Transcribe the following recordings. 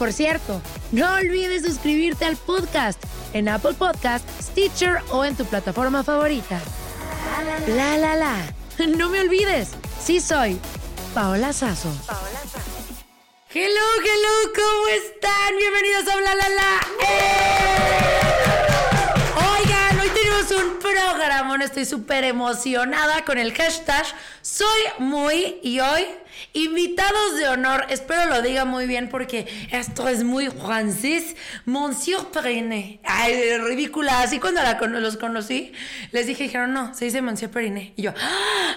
Por cierto, no olvides suscribirte al podcast en Apple Podcast, Stitcher o en tu plataforma favorita. La la la. No me olvides, sí soy Paola Sazo. Hello, hello, ¿cómo están? Bienvenidos a Bla La La. ¡Eh! Oigan, hoy tenemos un programa, estoy súper emocionada con el hashtag Soy Muy y hoy Invitados de honor, espero lo diga muy bien porque esto es muy francés. Monsieur Periné. Ay, ridícula. Así cuando los conocí, les dije, dijeron, no, se dice Monsieur Periné. Y yo,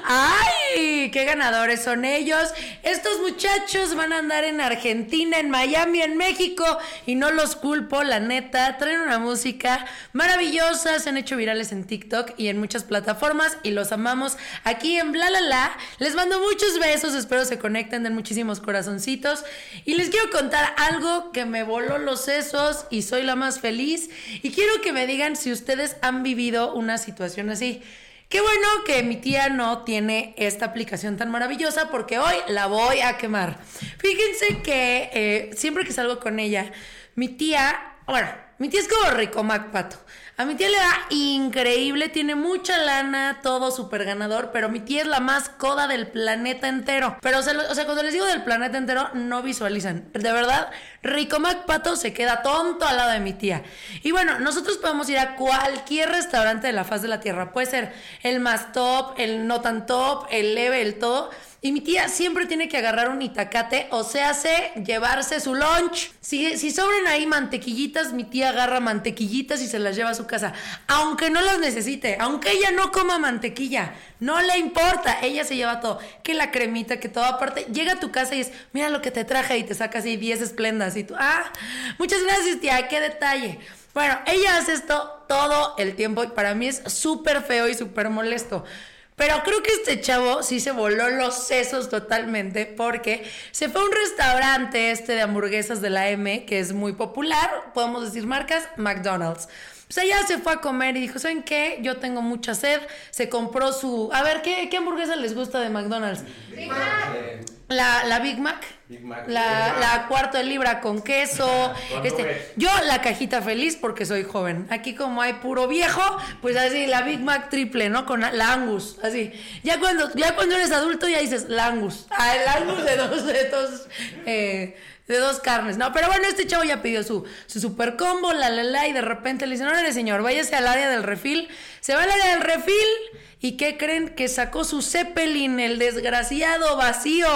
¡ay! ¡Qué ganadores son ellos! Estos muchachos van a andar en Argentina, en Miami, en México. Y no los culpo, la neta. Traen una música maravillosa. Se han hecho virales en TikTok y en muchas plataformas. Y los amamos aquí en Bla La La. Les mando muchos besos. Espero se conecten, den muchísimos corazoncitos. Y les quiero contar algo que me voló los sesos y soy la más feliz. Y quiero que me digan si ustedes han vivido una situación así. Qué bueno que mi tía no tiene esta aplicación tan maravillosa porque hoy la voy a quemar. Fíjense que eh, siempre que salgo con ella, mi tía, bueno, mi tía es como Rico Pato. A mi tía le da increíble, tiene mucha lana, todo súper ganador, pero mi tía es la más coda del planeta entero. Pero, o sea, cuando les digo del planeta entero, no visualizan. De verdad, Rico Pato se queda tonto al lado de mi tía. Y bueno, nosotros podemos ir a cualquier restaurante de la faz de la tierra. Puede ser el más top, el no tan top, el leve, el todo y mi tía siempre tiene que agarrar un itacate, o sea, hace llevarse su lunch. Si, si sobren ahí mantequillitas, mi tía agarra mantequillitas y se las lleva a su casa. Aunque no las necesite, aunque ella no coma mantequilla, no le importa, ella se lleva todo. Que la cremita, que todo. Aparte, llega a tu casa y es, mira lo que te traje y te saca así 10 esplendas. Y tú, ah, muchas gracias, tía, qué detalle. Bueno, ella hace esto todo el tiempo y para mí es súper feo y súper molesto. Pero creo que este chavo sí se voló los sesos totalmente porque se fue a un restaurante este de hamburguesas de la M que es muy popular, podemos decir marcas, McDonald's. Pues ella se fue a comer y dijo, ¿saben qué? Yo tengo mucha sed. Se compró su... A ver, ¿qué, qué hamburguesa les gusta de McDonald's? La, la Big Mac. La, la, cuarto de libra con queso. este, yo la cajita feliz porque soy joven. Aquí como hay puro viejo, pues así la Big Mac triple, ¿no? Con la Angus, así. Ya cuando, ya cuando eres adulto ya dices la Angus. Ah, el Angus de dos, de dos, eh, de dos carnes. No, pero bueno, este chavo ya pidió su, su super combo, la la la, y de repente le dicen, órale señor, váyase al área del refil. Se va al área del refil ¿Y qué creen? Que sacó su Zeppelin, el desgraciado vacío,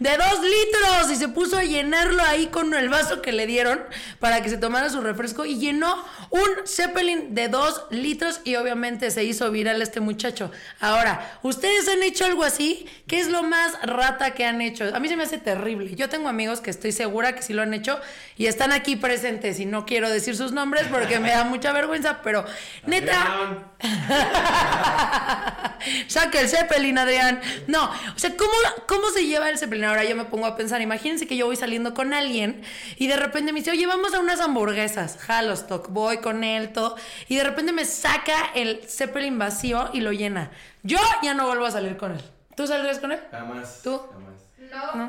de dos litros y se puso a llenarlo ahí con el vaso que le dieron para que se tomara su refresco y llenó un Zeppelin de dos litros y obviamente se hizo viral este muchacho. Ahora, ¿ustedes han hecho algo así? ¿Qué es lo más rata que han hecho? A mí se me hace terrible. Yo tengo amigos que estoy segura que sí lo han hecho y están aquí presentes y no quiero decir sus nombres porque me da mucha vergüenza, pero neta... Saca el Zeppelin, Adrián. No, o sea, ¿cómo, ¿cómo se lleva el Zeppelin? Ahora yo me pongo a pensar, imagínense que yo voy saliendo con alguien y de repente me dice, oye, vamos a unas hamburguesas. Halostock, voy con él, todo. Y de repente me saca el Zeppelin vacío y lo llena. Yo ya no vuelvo a salir con él. ¿Tú saldrías con él? Jamás. ¿Tú? Jamás.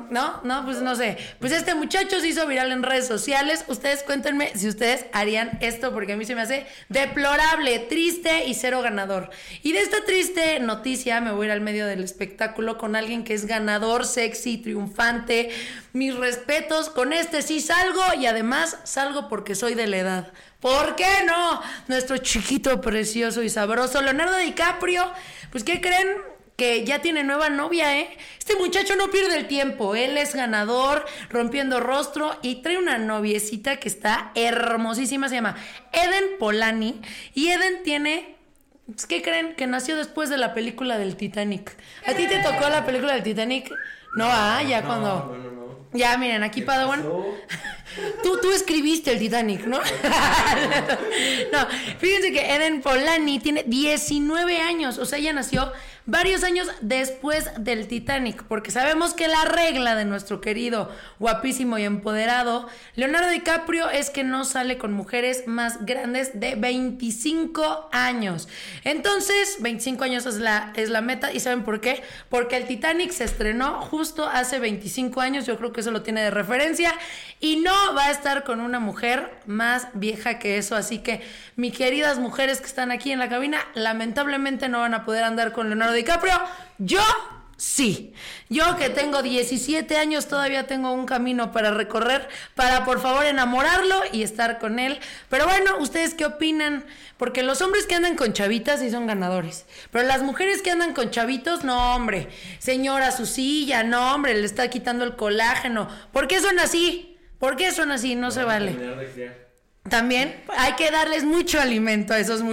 No. no, pues no sé. Pues este muchacho se hizo viral en redes sociales. Ustedes cuéntenme si ustedes harían esto, porque a mí se me hace deplorable, triste y cero ganador. Y de esta triste noticia me voy a ir al medio del espectáculo con alguien que es ganador, sexy, triunfante. Mis respetos, con este sí salgo y además salgo porque soy de la edad. ¿Por qué no? Nuestro chiquito precioso y sabroso, Leonardo DiCaprio. Pues, ¿qué creen? Que ya tiene nueva novia, ¿eh? Este muchacho no pierde el tiempo, él es ganador, rompiendo rostro y trae una noviecita que está hermosísima, se llama Eden Polani y Eden tiene pues, ¿Qué creen? Que nació después de la película del Titanic. ¿A ti te tocó la película del Titanic? No, ah, ya cuando... No, no, no. Ya, miren, aquí Padawan. Tú, tú escribiste el Titanic, ¿no? no, fíjense que Eden Polani tiene 19 años, o sea, ella nació varios años después del Titanic, porque sabemos que la regla de nuestro querido, guapísimo y empoderado Leonardo DiCaprio es que no sale con mujeres más grandes de 25 años. Entonces, 25 años es la, es la meta, ¿y saben por qué? Porque el Titanic se estrenó justo hace 25 años, yo creo que eso lo tiene de referencia, y no va a estar con una mujer más vieja que eso, así que, mis queridas mujeres que están aquí en la cabina, lamentablemente no van a poder andar con Leonardo DiCaprio. Yo sí. Yo que tengo 17 años todavía tengo un camino para recorrer para por favor enamorarlo y estar con él. Pero bueno, ¿ustedes qué opinan? Porque los hombres que andan con chavitas sí son ganadores. Pero las mujeres que andan con chavitos, no, hombre. Señora, su silla, no, hombre, le está quitando el colágeno. ¿Por qué son así? ¿Por qué son así? No se vale. También hay que darles mucho alimento a esos mu-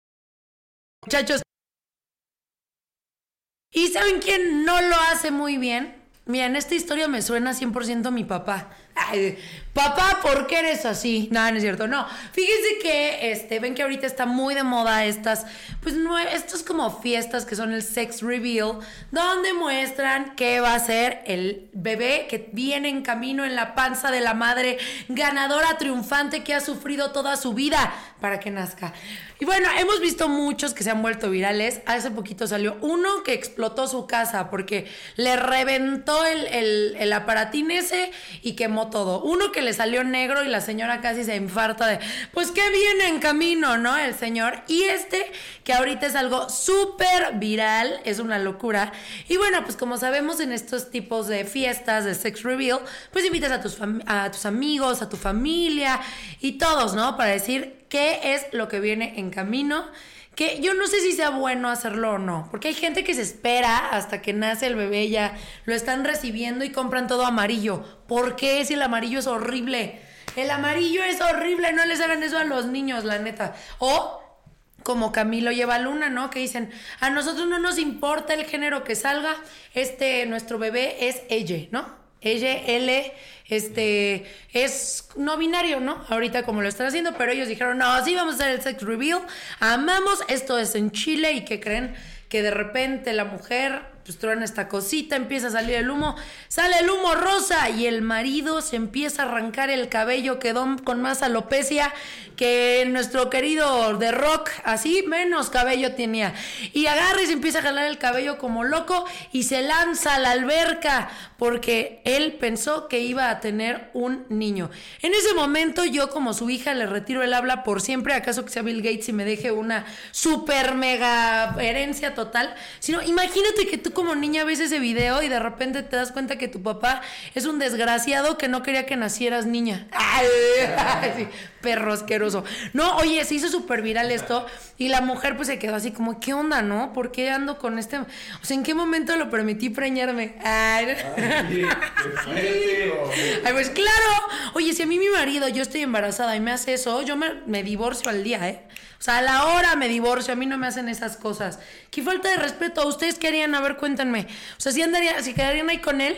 Muchachos. ¿Y saben quién no lo hace muy bien? Miren, esta historia me suena 100% a mi papá. Papá, ¿por qué eres así? No, no es cierto, no. Fíjense que, este, ven que ahorita está muy de moda estas, pues, no, estos como fiestas que son el sex reveal, donde muestran qué va a ser el bebé que viene en camino en la panza de la madre ganadora, triunfante, que ha sufrido toda su vida para que nazca. Y bueno, hemos visto muchos que se han vuelto virales. Hace poquito salió uno que explotó su casa porque le reventó el, el, el aparatín ese y quemó todo. Uno que le salió negro y la señora casi se infarta de, pues que viene en camino, ¿no? El señor. Y este, que ahorita es algo súper viral, es una locura. Y bueno, pues como sabemos en estos tipos de fiestas de sex reveal, pues invitas a tus, a tus amigos, a tu familia y todos, ¿no? Para decir qué es lo que viene en camino. Que yo no sé si sea bueno hacerlo o no, porque hay gente que se espera hasta que nace el bebé, ya lo están recibiendo y compran todo amarillo. ¿Por qué si el amarillo es horrible? El amarillo es horrible, no les hagan eso a los niños, la neta. O como Camilo lleva Luna, ¿no? Que dicen, a nosotros no nos importa el género que salga, este, nuestro bebé es ella, ¿no? Ella, L, este, es no binario, ¿no? Ahorita como lo están haciendo, pero ellos dijeron, no, sí vamos a hacer el sex reveal, amamos, esto es en Chile y que creen que de repente la mujer pues esta cosita, empieza a salir el humo, sale el humo rosa y el marido se empieza a arrancar el cabello, quedó con más alopecia que nuestro querido de rock, así menos cabello tenía. Y agarra y se empieza a jalar el cabello como loco y se lanza a la alberca porque él pensó que iba a tener un niño. En ese momento yo como su hija le retiro el habla por siempre, acaso que sea Bill Gates y me deje una super mega herencia total, sino imagínate que tú como niña ves ese video y de repente te das cuenta que tu papá es un desgraciado que no quería que nacieras niña. Ay, sí, perro asqueroso. No, oye, se hizo súper viral esto y la mujer pues se quedó así como, ¿qué onda, no? ¿Por qué ando con este? O sea, ¿en qué momento lo permití preñarme? Ay, Ay, pues claro. Oye, si a mí mi marido, yo estoy embarazada y me hace eso, yo me, me divorcio al día, ¿eh? O sea, a la hora me divorcio, a mí no me hacen esas cosas. Qué falta de respeto. ¿Ustedes qué harían? Cuéntenme. O sea, si andarían, si quedarían ahí con él,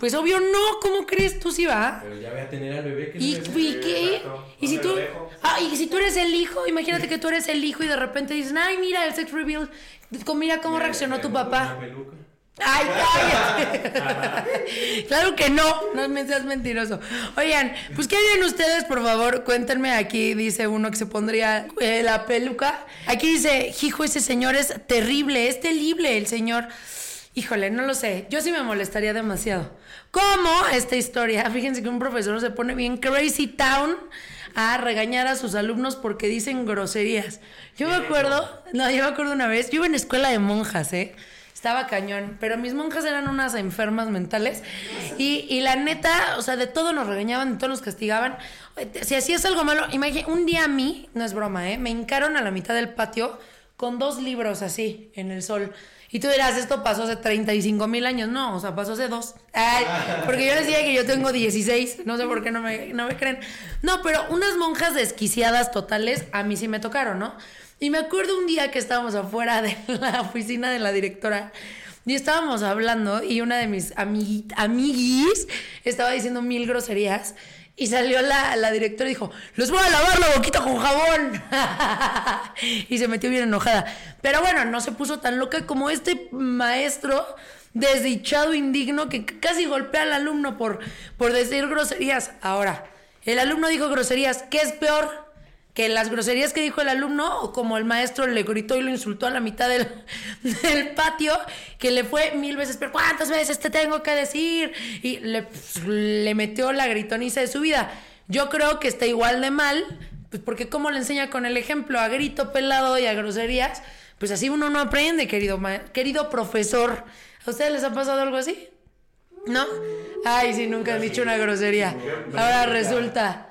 pues obvio no. ¿Cómo crees? Tú sí va. Pero ya voy a tener al bebé que ¿Y, y qué? ¿Y si tú, ah, y si tú eres el hijo? Imagínate que tú eres el hijo y de repente dicen, ay, mira, el sex reveal. Mira cómo reaccionó tu papá. Ay, cállate. claro que no, no me seas mentiroso. Oigan, pues ¿qué harían ustedes, por favor? Cuéntenme aquí, dice uno que se pondría eh, la peluca. Aquí dice, hijo, ese señor es terrible, es terrible el señor. Híjole, no lo sé. Yo sí me molestaría demasiado. ¿Cómo esta historia? Fíjense que un profesor se pone bien crazy town a regañar a sus alumnos porque dicen groserías. Yo me acuerdo, no, yo me acuerdo una vez, yo iba en escuela de monjas, ¿eh? Estaba cañón, pero mis monjas eran unas enfermas mentales y, y la neta, o sea, de todo nos regañaban, de todo nos castigaban. Si hacías algo malo, imagínate, un día a mí, no es broma, ¿eh? Me hincaron a la mitad del patio con dos libros así, en el sol. Y tú dirás, esto pasó hace 35 mil años. No, o sea, pasó hace dos. Porque yo decía que yo tengo 16. No sé por qué no me, no me creen. No, pero unas monjas desquiciadas totales a mí sí me tocaron, ¿no? Y me acuerdo un día que estábamos afuera de la oficina de la directora y estábamos hablando y una de mis amigui amiguis estaba diciendo mil groserías y salió la, la directora y dijo, los voy a lavar la boquita con jabón. y se metió bien enojada. Pero bueno, no se puso tan loca como este maestro desdichado, indigno, que casi golpea al alumno por, por decir groserías. Ahora, el alumno dijo groserías. ¿Qué es peor? Que las groserías que dijo el alumno, como el maestro le gritó y lo insultó a la mitad del, patio, que le fue mil veces, pero ¿cuántas veces te tengo que decir? Y le, pues, metió la gritoniza de su vida. Yo creo que está igual de mal, pues porque como le enseña con el ejemplo a grito pelado y a groserías, pues así uno no aprende, querido, querido profesor. ¿A ustedes les ha pasado algo así? ¿No? Ay, sí, nunca han dicho una grosería. Ahora resulta.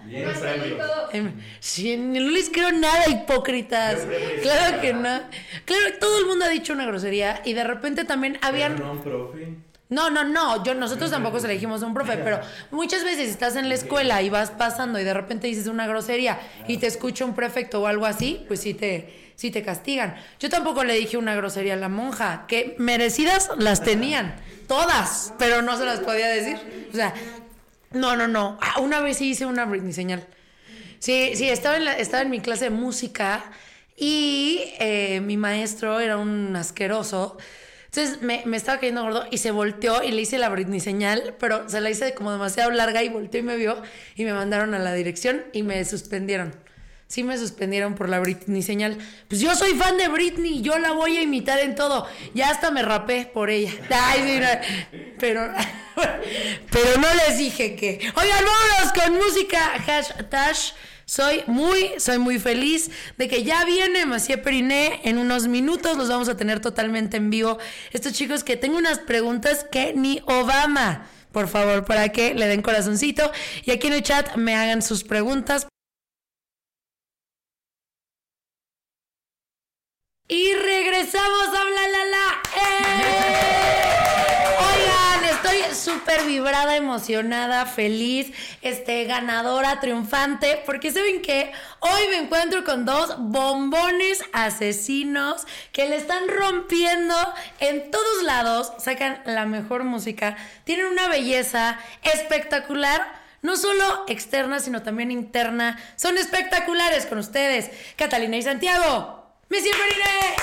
Em, sí, no les creo nada, hipócritas. Claro que no. Claro, todo el mundo ha dicho una grosería y de repente también habían. no, profe. No, no, no, yo nosotros tampoco se elegimos a un profe, pero muchas veces estás en la escuela y vas pasando y de repente dices una grosería y te escucha un prefecto o algo así, pues sí te, sí te castigan. Yo tampoco le dije una grosería a la monja, que merecidas las tenían, todas, pero no se las podía decir. O sea, no, no, no. Ah, una vez sí hice una Britney señal. Sí, sí, estaba en, la- estaba en mi clase de música y eh, mi maestro era un asqueroso. Entonces me, estaba cayendo gordo y se volteó y le hice la Britney señal, pero se la hice como demasiado larga y volteó y me vio y me mandaron a la dirección y me suspendieron. Sí me suspendieron por la Britney señal. Pues yo soy fan de Britney, yo la voy a imitar en todo. Ya hasta me rapé por ella. Ay, no, pero, pero no les dije que. Oigan, vámonos con música. Hashtag. Soy muy, soy muy feliz de que ya viene Macié Periné. En unos minutos los vamos a tener totalmente en vivo. Estos chicos que tengo unas preguntas que ni Obama, por favor, para que le den corazoncito. Y aquí en el chat me hagan sus preguntas. Y regresamos a Bla La La. ¡Eh! Súper vibrada, emocionada, feliz, este, ganadora, triunfante, porque saben que hoy me encuentro con dos bombones asesinos que le están rompiendo en todos lados, sacan la mejor música, tienen una belleza espectacular no solo externa, sino también interna. Son espectaculares con ustedes. Catalina y Santiago. ¡Messi ¡Eh!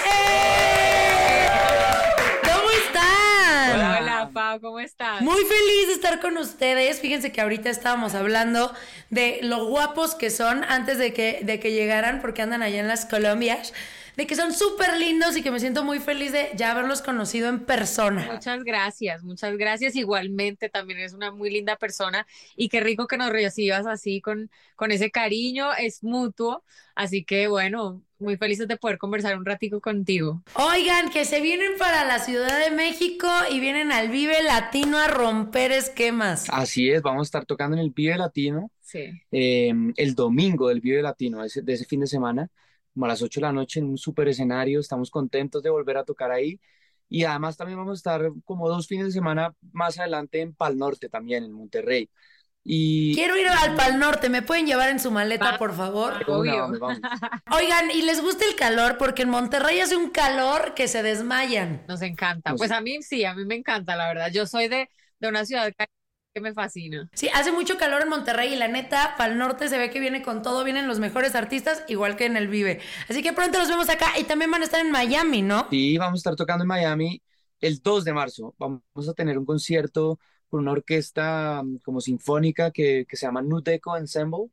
¿Cómo están? Hola, hola, Pau, ¿cómo estás? Muy feliz de estar con ustedes. Fíjense que ahorita estábamos hablando de lo guapos que son antes de que, de que llegaran, porque andan allá en las Colombias de que son súper lindos y que me siento muy feliz de ya haberlos conocido en persona. Muchas gracias, muchas gracias. Igualmente, también es una muy linda persona y qué rico que nos recibas así con, con ese cariño, es mutuo. Así que bueno, muy felices de poder conversar un ratico contigo. Oigan, que se vienen para la Ciudad de México y vienen al Vive Latino a romper esquemas. Así es, vamos a estar tocando en el Vive Latino sí. eh, el domingo del Vive Latino, de ese, de ese fin de semana como a las 8 de la noche en un super escenario. Estamos contentos de volver a tocar ahí. Y además también vamos a estar como dos fines de semana más adelante en Pal Norte también, en Monterrey. Y... Quiero ir al Pal Norte, ¿me pueden llevar en su maleta, por favor? Obvio. Vamos. Oigan, ¿y les gusta el calor? Porque en Monterrey hace un calor que se desmayan. Nos encanta. Pues a mí sí, a mí me encanta, la verdad. Yo soy de, de una ciudad que me fascina. Sí, hace mucho calor en Monterrey y la neta, Pal Norte se ve que viene con todo, vienen los mejores artistas, igual que en el Vive. Así que pronto los vemos acá y también van a estar en Miami, ¿no? Sí, vamos a estar tocando en Miami el 2 de marzo. Vamos a tener un concierto con una orquesta mm, como sinfónica que, que se llama Nuteco Ensemble.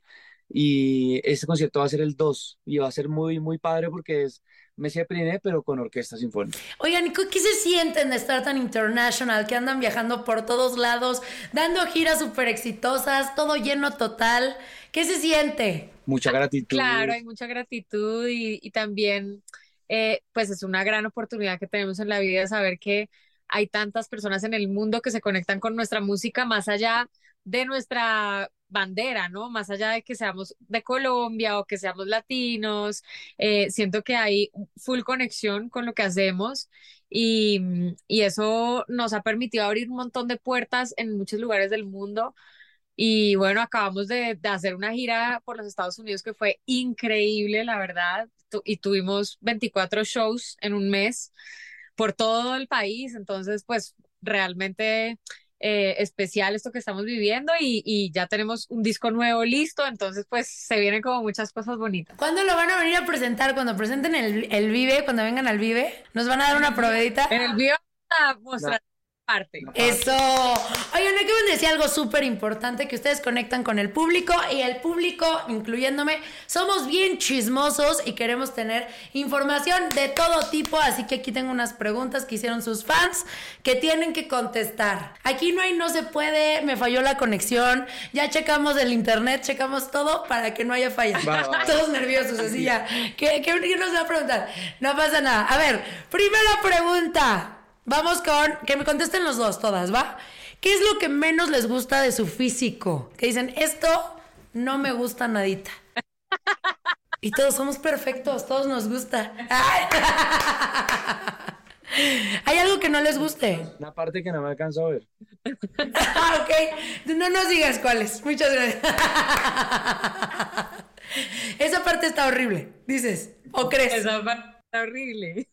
Y este concierto va a ser el 2 y va a ser muy, muy padre porque es Messi de Priné, pero con orquesta sinfónica. Oigan, ¿y ¿qué se sienten de estar tan international, que andan viajando por todos lados, dando giras súper exitosas, todo lleno total? ¿Qué se siente? Mucha gratitud. Claro, hay mucha gratitud y, y también, eh, pues es una gran oportunidad que tenemos en la vida de saber que hay tantas personas en el mundo que se conectan con nuestra música más allá de nuestra bandera, ¿no? Más allá de que seamos de Colombia o que seamos latinos, eh, siento que hay full conexión con lo que hacemos y, y eso nos ha permitido abrir un montón de puertas en muchos lugares del mundo. Y bueno, acabamos de, hacer una gira por los Estados Unidos que fue increíble, la verdad. Y tuvimos 24 shows en un mes por todo el país. Entonces, pues realmente eh, especial esto que estamos viviendo y, y ya tenemos un disco nuevo listo. Entonces, pues se vienen como muchas cosas bonitas. ¿Cuándo lo van a venir a presentar? Cuando presenten el, el Vive, cuando vengan al Vive, ¿nos van a dar una probadita? En el video a mostrar parte. Eso. Oigan, acaban de decir algo súper importante, que ustedes conectan con el público y el público, incluyéndome, somos bien chismosos y queremos tener información de todo tipo, así que aquí tengo unas preguntas que hicieron sus fans que tienen que contestar. Aquí no hay no se puede, me falló la conexión, ya checamos el internet, checamos todo para que no haya falla. Va, va, va. Todos nerviosos, así ya. ¿Qué, qué, qué nos va a preguntar? No pasa nada. A ver, primera pregunta. Vamos con que me contesten los dos, todas, ¿va? ¿Qué es lo que menos les gusta de su físico? Que dicen, esto no me gusta nadita. Y todos somos perfectos, todos nos gusta. Ay. ¿Hay algo que no les guste? Una parte que no me alcanzo a ver. Ah, ok. No nos digas cuáles. Muchas gracias. Esa parte está horrible, dices. ¿O crees? Esa parte está horrible.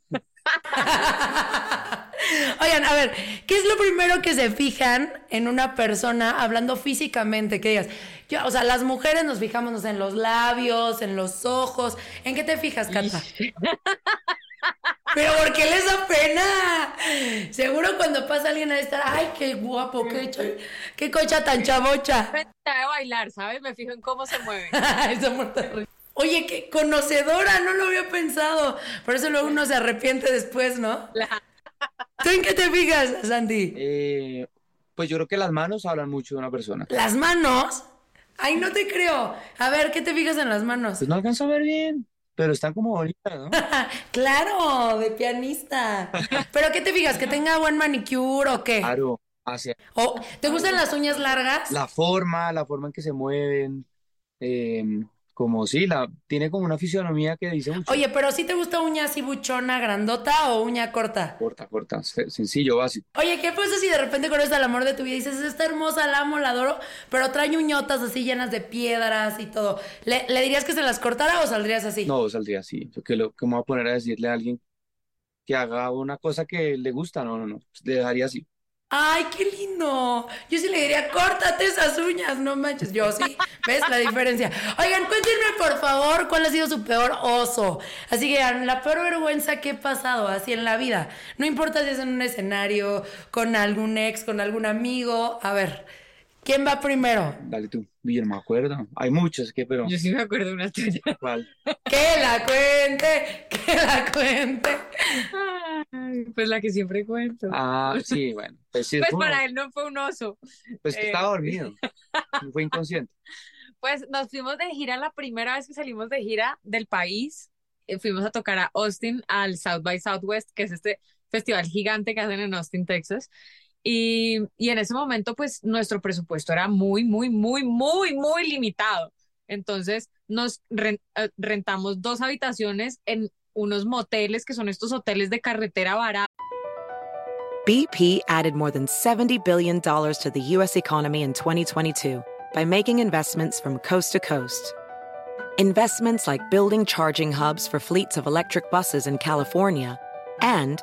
Oigan, a ver, ¿qué es lo primero que se fijan en una persona hablando físicamente? Que digas, yo, o sea, las mujeres nos fijamos no sé, en los labios, en los ojos. ¿En qué te fijas, Cata? Pero ¿por qué les da pena? Seguro cuando pasa alguien a estar, ay, qué guapo, qué, cho- qué cocha tan chabocha. Me sabe bailar, ¿sabes? Me fijo en cómo se mueve. Esa de. Oye, qué conocedora, no lo había pensado. Por eso luego uno se arrepiente después, ¿no? La- ¿Tú en qué te fijas, Sandy? Eh, pues yo creo que las manos hablan mucho de una persona. ¿Las manos? Ay, no te creo. A ver, ¿qué te fijas en las manos? Pues no alcanzo a ver bien, pero están como bonitas, ¿no? claro, de pianista. ¿Pero qué te fijas? ¿Que tenga buen manicure o qué? Claro, hacia ¿O te gustan las uñas largas? la forma, la forma en que se mueven, eh, como sí, la, tiene como una fisionomía que dice mucho. Oye, pero si te gusta uña así buchona, grandota o uña corta? Corta, corta, se- sencillo, básico. Oye, ¿qué pasa si de repente conoces al amor de tu vida y dices, está hermosa, la amo, la adoro, pero trae uñotas así llenas de piedras y todo? ¿Le, le dirías que se las cortara o saldrías así? No, saldría así. Yo que lo que me voy a poner a decirle a alguien que haga una cosa que le gusta, no, no, no, le dejaría así. Ay, qué lindo. Yo sí le diría, córtate esas uñas, no manches. Yo sí, ¿ves la diferencia? Oigan, cuéntenme por favor cuál ha sido su peor oso. Así que la peor vergüenza que he pasado así en la vida. No importa si es en un escenario, con algún ex, con algún amigo. A ver, ¿quién va primero? Dale tú. Yo no me acuerdo. Hay muchos que, pero Yo sí me acuerdo de una tuya. ¿cuál? Que la cuente, que la cuente. Ay, pues la que siempre cuento. Ah, sí, bueno. Pues sí, Pues para él no fue un oso. pues que eh. estaba dormido. Fue inconsciente. Pues nos fuimos de gira la primera vez que salimos de gira del país. eh, fuimos a tocar a Austin, al South by Southwest, que es este festival gigante que hacen en Austin, Texas. Y, y en ese momento, pues nuestro presupuesto era muy, muy, muy, muy, muy limitado. Entonces nos eh, rentamos dos habitaciones en unos moteles que son estos hoteles de carretera barata. BP added more than $70 billion to the U.S. economy in 2022 by making investments from coast to coast. Investments like building charging hubs for fleets of electric buses in California and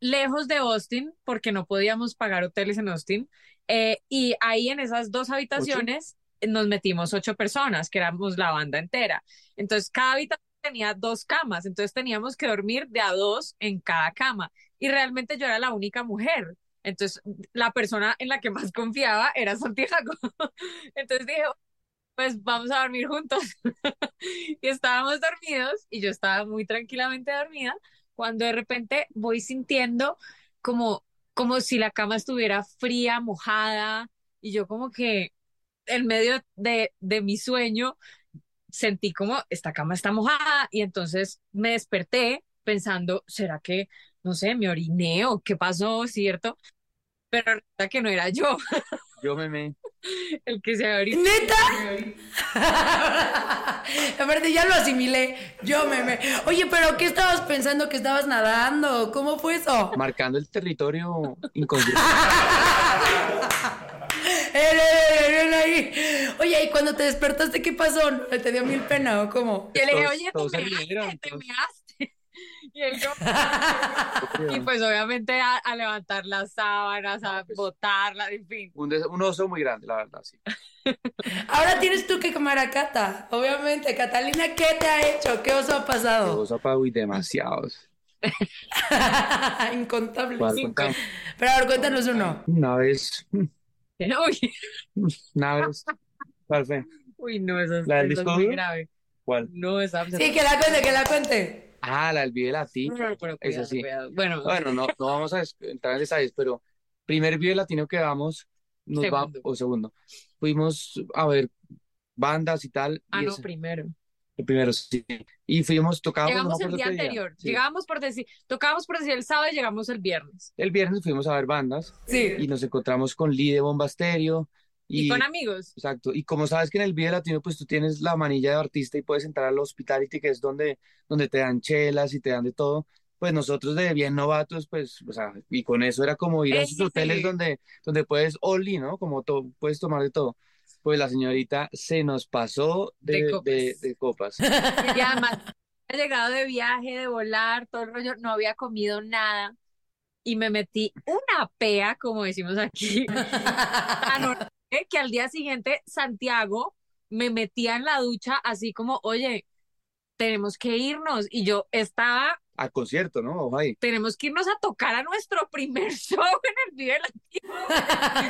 Lejos de Austin, porque no podíamos pagar hoteles en Austin. eh, y ahí en esas dos habitaciones nos metimos ocho personas, que éramos la banda entera. Entonces, cada habitación tenía dos camas, entonces teníamos que dormir de a dos en cada cama. Y realmente yo era la única mujer. Entonces, la persona en la que más confiaba era Santiago. Entonces dije, pues vamos a dormir juntos. y estábamos dormidos y yo estaba muy tranquilamente dormida cuando de repente voy sintiendo como, como si la cama estuviera fría, mojada, y yo como que en medio de, de mi sueño sentí como esta cama está mojada y entonces me desperté pensando, ¿será que, no sé, me oriné qué pasó, cierto? Pero resulta que no era yo Yo me me. el que se había ¿Neta? Aparte, ya lo asimilé. Yo me, me. Oye, pero ¿qué estabas pensando que estabas nadando? ¿Cómo fue eso? Marcando el territorio inconsciente. Eh, eh, eh, eh, ahí. Oye, ¿y cuando te despertaste qué pasó? ¿No ¿Te dio mil pena o cómo? Yo le dije, oye, te rieron, te todos. measte. Y él como- Y pues obviamente a, a levantar las sábanas, a botarlas, en fin. Un, un oso muy grande, la verdad, sí. Ahora tienes tú que comer a Cata, obviamente. Catalina, ¿qué te ha hecho? ¿Qué oso ha pasado? Oso pago y demasiados. Incontables. Pero a ver, cuéntanos uno. Una vez, Uy, una vez. ¿Cuál fue? uy, no, eso, es- ¿La del eso es disco muy grave. ¿Cuál? No, esa Sí, que la cuente, que la cuente. Ah, la de latino. Pero cuidado, sí. cuidado. Bueno, Bueno, no, no vamos a entrar en detalles, pero primer video latino que damos, nos va, Segundo. o segundo, fuimos a ver bandas y tal, ah, y no, ese- primero. el primero sí, y fuimos, tocábamos, no Llegamos el acuerdo día anterior. sí. Llegamos por decir, tocábamos por decir el sábado y llegamos el viernes. El viernes fuimos a ver bandas Sí. y nos encontramos con Lee de Bomba Estéreo Y, y, con amigos. exacto, y como sabes que en el video latino pues tú tienes la manilla de artista y puedes entrar al hospitality que es donde, donde te dan chelas y te dan de todo, pues nosotros de bien novatos pues, o sea, y con eso era como ir a esos Ey. hoteles donde, donde puedes only, ¿no? Como to- puedes tomar de todo. Pues la señorita se nos pasó de, De copas. de- de copas. Y además, había llegado de viaje, de volar, todo el rollo, no había comido nada. Y me metí una pea, como decimos aquí, que al día siguiente Santiago me metía en la ducha así como, oye, tenemos que irnos. Y yo estaba Al concierto, ¿no? Tenemos que irnos a tocar a nuestro primer show en el Vive Latino.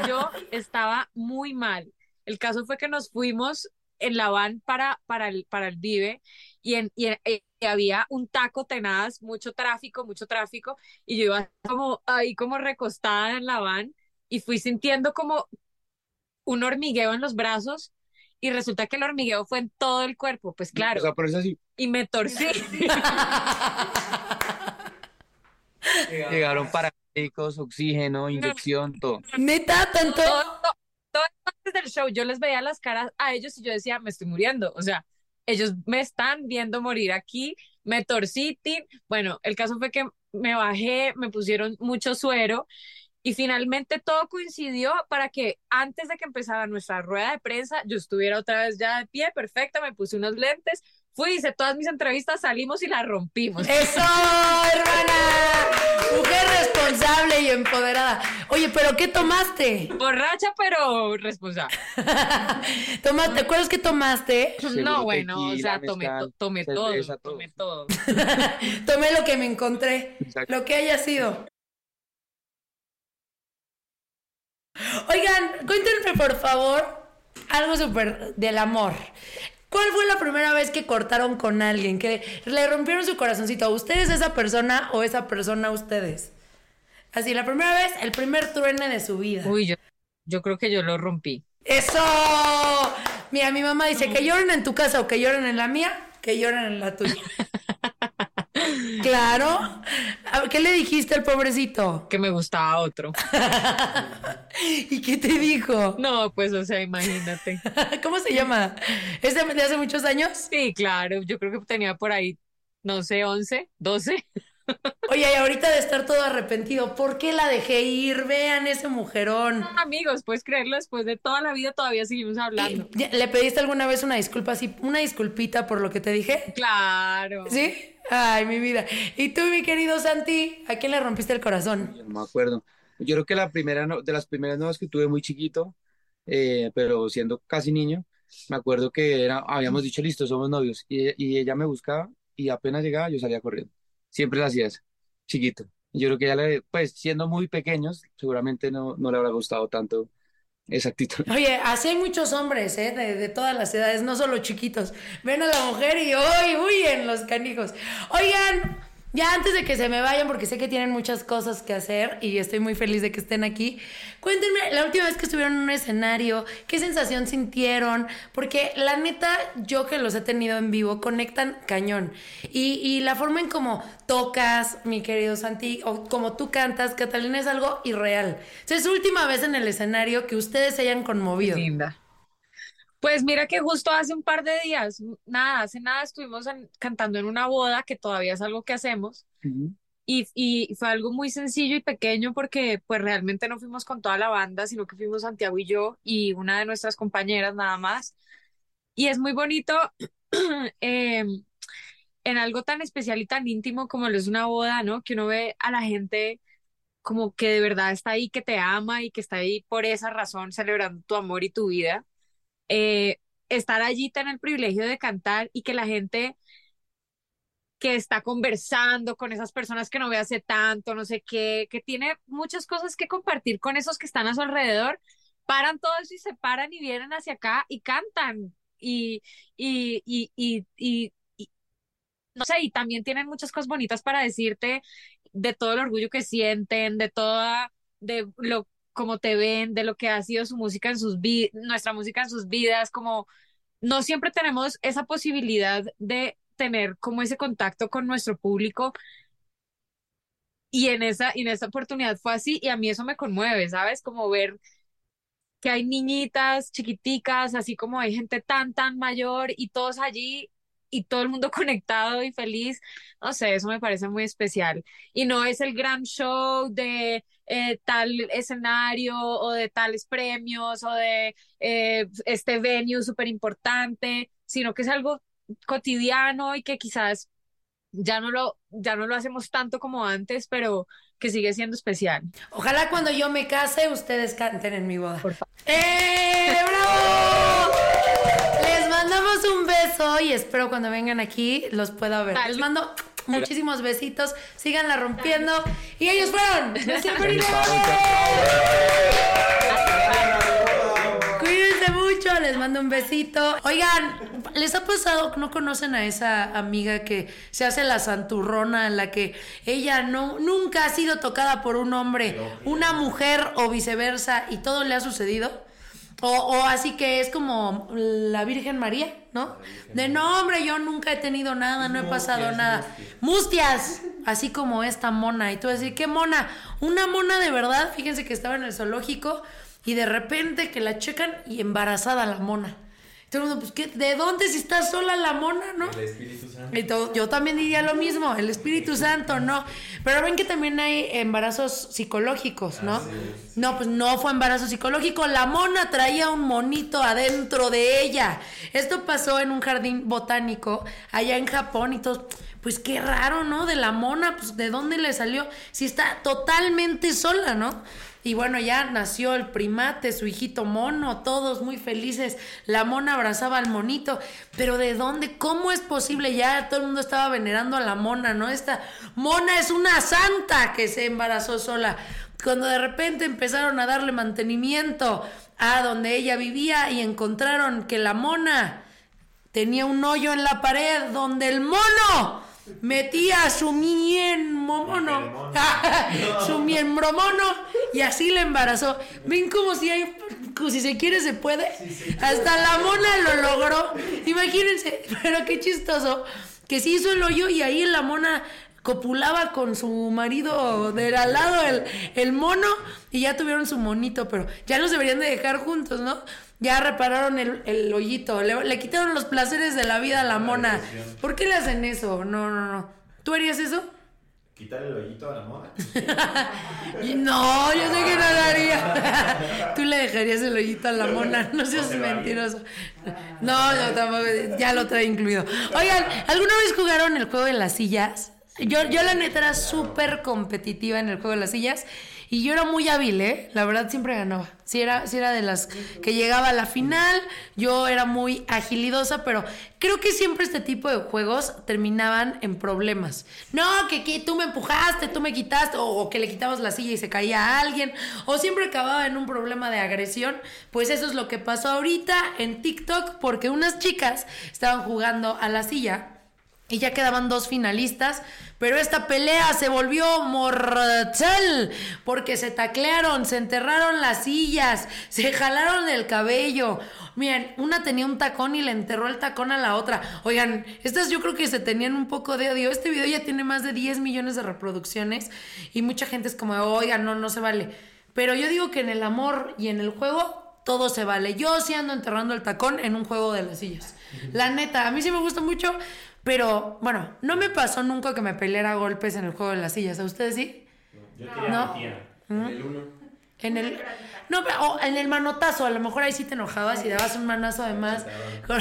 Y yo estaba muy mal. El caso fue que nos fuimos en la van para, para, el, para el Vive y, en, y, en- y había un taco tenaz, mucho tráfico, mucho tráfico, y yo iba como ahí como recostada en la van y fui sintiendo como un hormigueo en los brazos y resulta que el hormigueo fue en todo el cuerpo, pues claro, O sea, por eso así y me torcí. llegaron paramédicos, oxígeno, inyección, todo. Neta, tanto. todo, todo antes del show, yo les veía las caras a ellos y yo decía, me estoy muriendo. O sea, ellos me están viendo morir aquí, me torcí, tin. Bueno, el caso fue que me bajé, me pusieron mucho suero y finalmente todo coincidió para que antes de que empezara nuestra rueda de prensa, yo estuviera otra vez ya de pie, perfecta, me puse unos lentes, fui, hice todas mis entrevistas, salimos y la rompimos. ¡Eso, hermana! Mujer responsable y empoderada. Oye, ¿pero qué tomaste? Borracha, pero responsable. ¿Tomaste? ¿Te acuerdas que tomaste? No, bueno, o sea, tomé, mezcal, tomé todo, tomé todo. Tomé lo que me encontré, Exacto. lo que haya sido. Oigan, cuéntenme por favor algo súper del amor. ¿Cuál fue la primera vez que cortaron con alguien? Que le rompieron su corazoncito. ¿Ustedes esa persona o esa persona a ustedes? Así, la primera vez, el primer truene de su vida. Uy, yo, yo creo que yo lo rompí. ¡Eso! Mira, mi mamá dice que lloren en tu casa o que lloren en la mía, que lloren en la tuya. Claro. A- ¿Qué le dijiste al pobrecito? Que me gustaba otro. ¿Y qué te dijo? No, pues, o sea, imagínate. ¿Cómo se llama? ¿Es de, de hace muchos años? Sí, claro, yo creo que tenía por ahí, no sé, 11, 12. Oye, y ahorita de estar todo arrepentido, ¿por qué la dejé ir? Vean ese mujerón. Amigos, puedes creerlo, después de toda la vida todavía seguimos hablando. ¿Ya- ¿Le pediste alguna vez una disculpa así, una disculpita por lo que te dije? Claro. ¿Sí? Ay, mi vida. ¿Y tú, mi querido Santi, a quién le rompiste el corazón? Yo no me acuerdo. Yo creo que la primera, de las primeras novias que tuve muy chiquito, eh, pero siendo casi niño, me acuerdo que era, habíamos dicho, listo, somos novios, y, y ella me buscaba y apenas llegaba yo salía corriendo. Siempre la hacía eso, chiquito. Yo creo que ella, le, pues siendo muy pequeños, seguramente no, no le habrá gustado tanto esa actitud. Oye, así hay muchos hombres, ¿eh? De, de todas las edades, no solo chiquitos. Ven a la mujer y hoy huyen los canijos. Oigan, ya antes de que se me vayan, porque sé que tienen muchas cosas que hacer y estoy muy feliz de que estén aquí, cuéntenme la última vez que estuvieron en un escenario, qué sensación sintieron, porque la neta, yo que los he tenido en vivo, conectan cañón. Y, y la forma en cómo tocas, mi querido Santi, o como tú cantas, Catalina, es algo irreal. O es última vez en el escenario que ustedes se hayan conmovido. Linda. Pues mira que justo hace un par de días, nada, hace nada estuvimos en- cantando en una boda, que todavía es algo que hacemos, y, y fue algo muy sencillo y pequeño porque pues realmente no fuimos con toda la banda, sino que fuimos Santiago y yo y una de nuestras compañeras nada más. Y es muy bonito eh, en algo tan especial y tan íntimo como lo es una boda, ¿no? Que uno ve a la gente como que de verdad está ahí, que te ama y que está ahí por esa razón celebrando tu amor y tu vida. Eh, estar allí, tener el privilegio de cantar y que la gente que está conversando con esas personas que no ve hace tanto, no sé qué, que tiene muchas cosas que compartir con esos que están a su alrededor, paran todos y se paran y vienen hacia acá y cantan. Y, y, y, y, y no sé, y también tienen muchas cosas bonitas para decirte de todo el orgullo que sienten, de toda, de lo como te ven, de lo que ha sido su música en sus vidas, nuestra música en sus vidas, como no siempre tenemos esa posibilidad de tener como ese contacto con nuestro público y en esa, en esa oportunidad fue así y a mí eso me conmueve, ¿sabes? Como ver que hay niñitas chiquiticas, así como hay gente tan, tan mayor y todos allí y todo el mundo conectado y feliz. No sé, eso me parece muy especial. Y no es el gran show de eh, tal escenario o de tales premios o de eh, este venue súper importante, sino que es algo cotidiano y que quizás ya no lo, ya no lo hacemos tanto como antes, pero que sigue siendo especial. Ojalá cuando yo me case ustedes canten en mi boda. Por favor. ¡Eh! ¡Bravo! Les mandamos un beso y espero cuando vengan aquí los pueda ver. Les mando muchísimos besitos. Síganla rompiendo. Y ellos fueron. Cuídense mucho, les mando un besito. Oigan, ¿les ha pasado no conocen a esa amiga que se hace la santurrona, en la que ella no, nunca ha sido tocada por un hombre, una mujer o viceversa y todo le ha sucedido? O, o, así que es como la Virgen María, ¿no? De no, hombre, yo nunca he tenido nada, no he pasado nada. Mustias, así como esta mona. Y tú decís, ¿qué mona? Una mona de verdad, fíjense que estaba en el zoológico y de repente que la checan y embarazada la mona. Todo pues, ¿qué? ¿de dónde si está sola la mona, no? El Espíritu Santo. Y todo, yo también diría lo mismo, el Espíritu Santo, no. Pero ven que también hay embarazos psicológicos, ¿no? No, pues no fue embarazo psicológico, la mona traía un monito adentro de ella. Esto pasó en un jardín botánico allá en Japón y todo pues qué raro, ¿no? De la mona, pues de dónde le salió, si está totalmente sola, ¿no? Y bueno, ya nació el primate, su hijito mono, todos muy felices. La mona abrazaba al monito. Pero ¿de dónde? ¿Cómo es posible? Ya todo el mundo estaba venerando a la mona, ¿no? Esta mona es una santa que se embarazó sola. Cuando de repente empezaron a darle mantenimiento a donde ella vivía y encontraron que la mona tenía un hoyo en la pared donde el mono metía su miembro mono, su miembro mono y así le embarazó. Ven como si hay, si se quiere se puede. Hasta la mona lo logró. Imagínense, pero qué chistoso que se hizo el hoyo y ahí la mona copulaba con su marido del al lado, el, el mono, y ya tuvieron su monito, pero ya los deberían de dejar juntos, ¿no? Ya repararon el, el hoyito, le, quitaron los placeres de la vida a la mona. ¿Por qué le hacen eso? No, no, no. ¿Tú harías eso? ¿Quitar el hoyito a la mona? no, yo sé que no lo haría. Tú le dejarías el hoyito a la mona, no seas mentiroso. No, no, tampoco, ya lo trae incluido. Oigan, ¿alguna vez jugaron el juego de las sillas? Yo, yo la neta era súper competitiva en el juego de las sillas y yo era muy hábil, ¿eh? La verdad siempre ganaba. Si era, si era de las que llegaba a la final, yo era muy agilidosa, pero creo que siempre este tipo de juegos terminaban en problemas. No, que, que tú me empujaste, tú me quitaste, o, o, que le quitabas la silla y se caía a alguien, o siempre acababa en un problema de agresión. Pues eso es lo que pasó ahorita en TikTok, porque unas chicas estaban jugando a la silla y ya quedaban dos finalistas, pero esta pelea se volvió mortal porque se taclearon, se enterraron las sillas, se jalaron el cabello. Miren, una tenía un tacón y le enterró el tacón a la otra. Oigan, estas yo creo que se tenían un poco de odio. Este video ya tiene más de 10 millones de reproducciones y mucha gente es como, oigan, no, no se vale. Pero yo digo que en el amor y en el juego todo se vale. Yo sí ando enterrando el tacón en un juego de las sillas. La neta, a mí sí me gusta mucho. Pero bueno, no me pasó nunca que me peleara a golpes en el juego de las sillas. ¿A ustedes sí? No, yo tiré ¿No? a mi tía. ¿Mm? En el uno. En el, no, o en el manotazo, a lo mejor ahí sí te enojabas y dabas un manazo además. Con,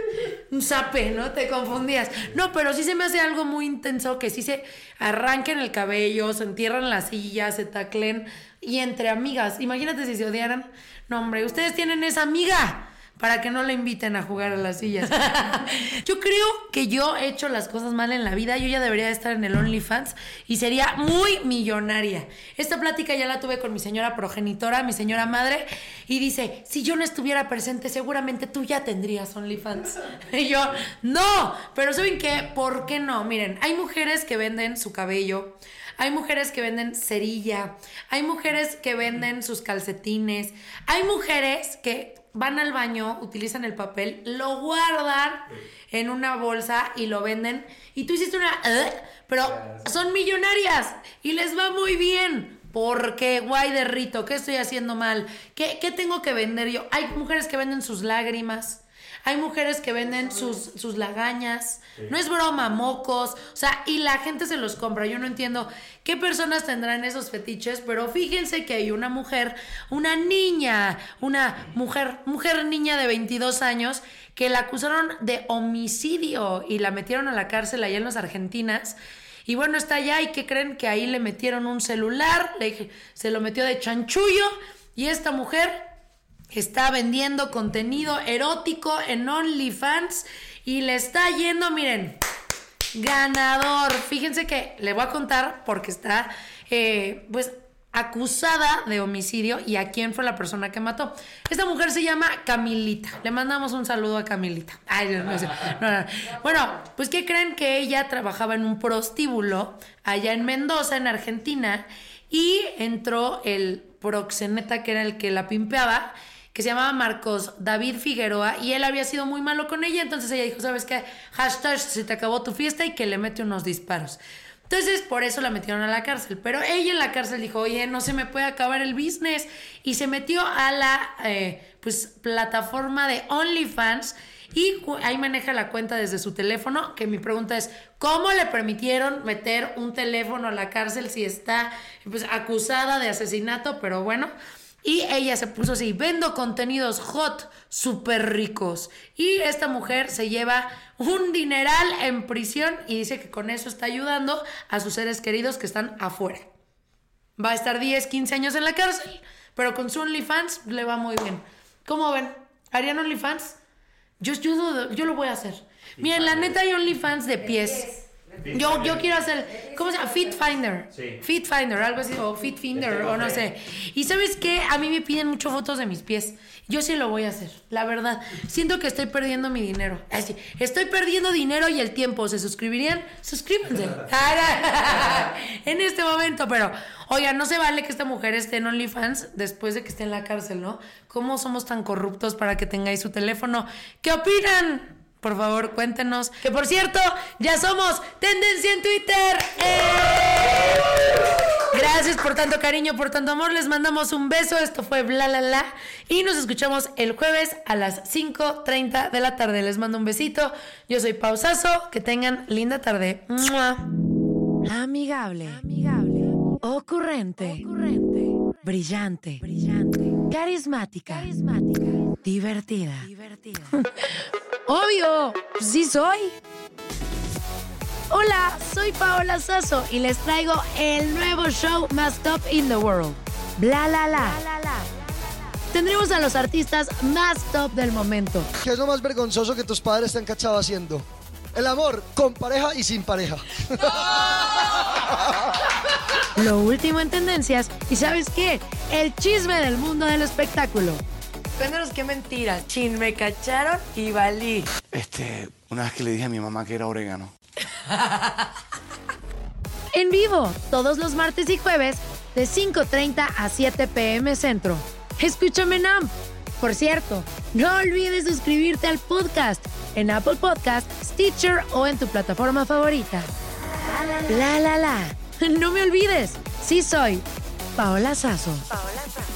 un zape, ¿no? Te confundías. No, pero sí se me hace algo muy intenso que sí se arranquen el cabello, se entierran las sillas, se taclen y entre amigas. Imagínate si se odiaran. No, hombre, ustedes tienen esa amiga para que no le inviten a jugar a las sillas. yo creo que yo he hecho las cosas mal en la vida. Yo ya debería estar en el OnlyFans y sería muy millonaria. Esta plática ya la tuve con mi señora progenitora, mi señora madre, y dice, si yo no estuviera presente, seguramente tú ya tendrías OnlyFans. y yo, no, pero ¿saben qué? ¿Por qué no? Miren, hay mujeres que venden su cabello. Hay mujeres que venden cerilla, hay mujeres que venden sus calcetines, hay mujeres que van al baño, utilizan el papel, lo guardan en una bolsa y lo venden. Y tú hiciste una... pero son millonarias y les va muy bien. Porque, guay de rito, ¿qué estoy haciendo mal? ¿Qué, ¿Qué tengo que vender yo? Hay mujeres que venden sus lágrimas. Hay mujeres que venden sus, sus lagañas. No es broma, mocos. O sea, y la gente se los compra. Yo no entiendo qué personas tendrán esos fetiches, pero fíjense que hay una mujer, una niña, una mujer, mujer niña de 22 años que la acusaron de homicidio y la metieron a la cárcel allá en las Argentinas. Y bueno, está allá y que creen que ahí le metieron un celular, le, se lo metió de chanchullo y esta mujer está vendiendo contenido erótico en OnlyFans y le está yendo, miren, ganador. Fíjense que le voy a contar porque está, eh, pues, acusada de homicidio y a quién fue la persona que mató. Esta mujer se llama Camilita. Le mandamos un saludo a Camilita. Ay, no no. Bueno, pues ¿qué creen que ella trabajaba en un prostíbulo allá en Mendoza, en Argentina, y entró el proxeneta que era el que la pimpeaba que se llamaba Marcos David Figueroa y él había sido muy malo con ella, entonces ella dijo, ¿sabes qué? Hashtag se te acabó tu fiesta y que le mete unos disparos. Entonces, por eso la metieron a la cárcel. Pero ella en la cárcel dijo, oye, no se me puede acabar el business. Y se metió a la eh, pues, plataforma de OnlyFans y ahí maneja la cuenta desde su teléfono. Que mi pregunta es, ¿cómo le permitieron meter un teléfono a la cárcel si está pues, acusada de asesinato? Pero bueno, y ella se puso así, vendo contenidos hot, súper ricos. Y esta mujer se lleva un dineral en prisión y dice que con eso está ayudando a sus seres queridos que están afuera. Va a estar 10, 15 años en la cárcel, pero con su OnlyFans le va muy bien. ¿Cómo ven? ¿Harían OnlyFans? Yo, yo, yo lo voy a hacer. Miren, la neta hay OnlyFans de pies. Yo, yo quiero hacer, ¿cómo se llama? Fit Finder. Fit Finder, algo así, o Fit Finder, o no sé. Y sabes qué, a mí me piden mucho fotos de mis pies. Yo sí lo voy a hacer, la verdad. Siento que estoy perdiendo mi dinero. Así, estoy perdiendo dinero y el tiempo. ¿Se suscribirían? Suscríbanse. en este momento, pero, oiga, no se vale que esta mujer esté en OnlyFans después de que esté en la cárcel, ¿no? ¿Cómo somos tan corruptos para que tengáis su teléfono? ¿Qué opinan? Por favor, cuéntenos. Que por cierto, ya somos tendencia en Twitter. ¡Eh! Gracias por tanto cariño, por tanto amor. Les mandamos un beso. Esto fue Bla La La. Y nos escuchamos el jueves a las 5.30 de la tarde. Les mando un besito. Yo soy Pausazo. Que tengan linda tarde. Amigable. Amigable. Ocurrente. Ocurrente. Brillante. Brillante. Carismática. Carismática. Divertida. Divertida. Obvio, sí soy. Hola, soy Paola Sasso y les traigo el nuevo show más top in the world. Bla la la. Tendremos a los artistas más top del momento. ¿Qué es lo más vergonzoso que tus padres te han cachado haciendo? El amor con pareja y sin pareja. Lo último en tendencias y ¿sabes qué? El chisme del mundo del espectáculo. Cuéntanos qué mentiras. Chin, me cacharon y valí. Este, una vez que le dije a mi mamá que era orégano. en vivo, todos los martes y jueves, de 5.30 a 7 pm centro. Escúchame, Nam. Por cierto, no olvides suscribirte al podcast en Apple Podcast, Stitcher o en tu plataforma favorita. La la la. No me olvides, sí soy Paola Sazo. Paola Sazo.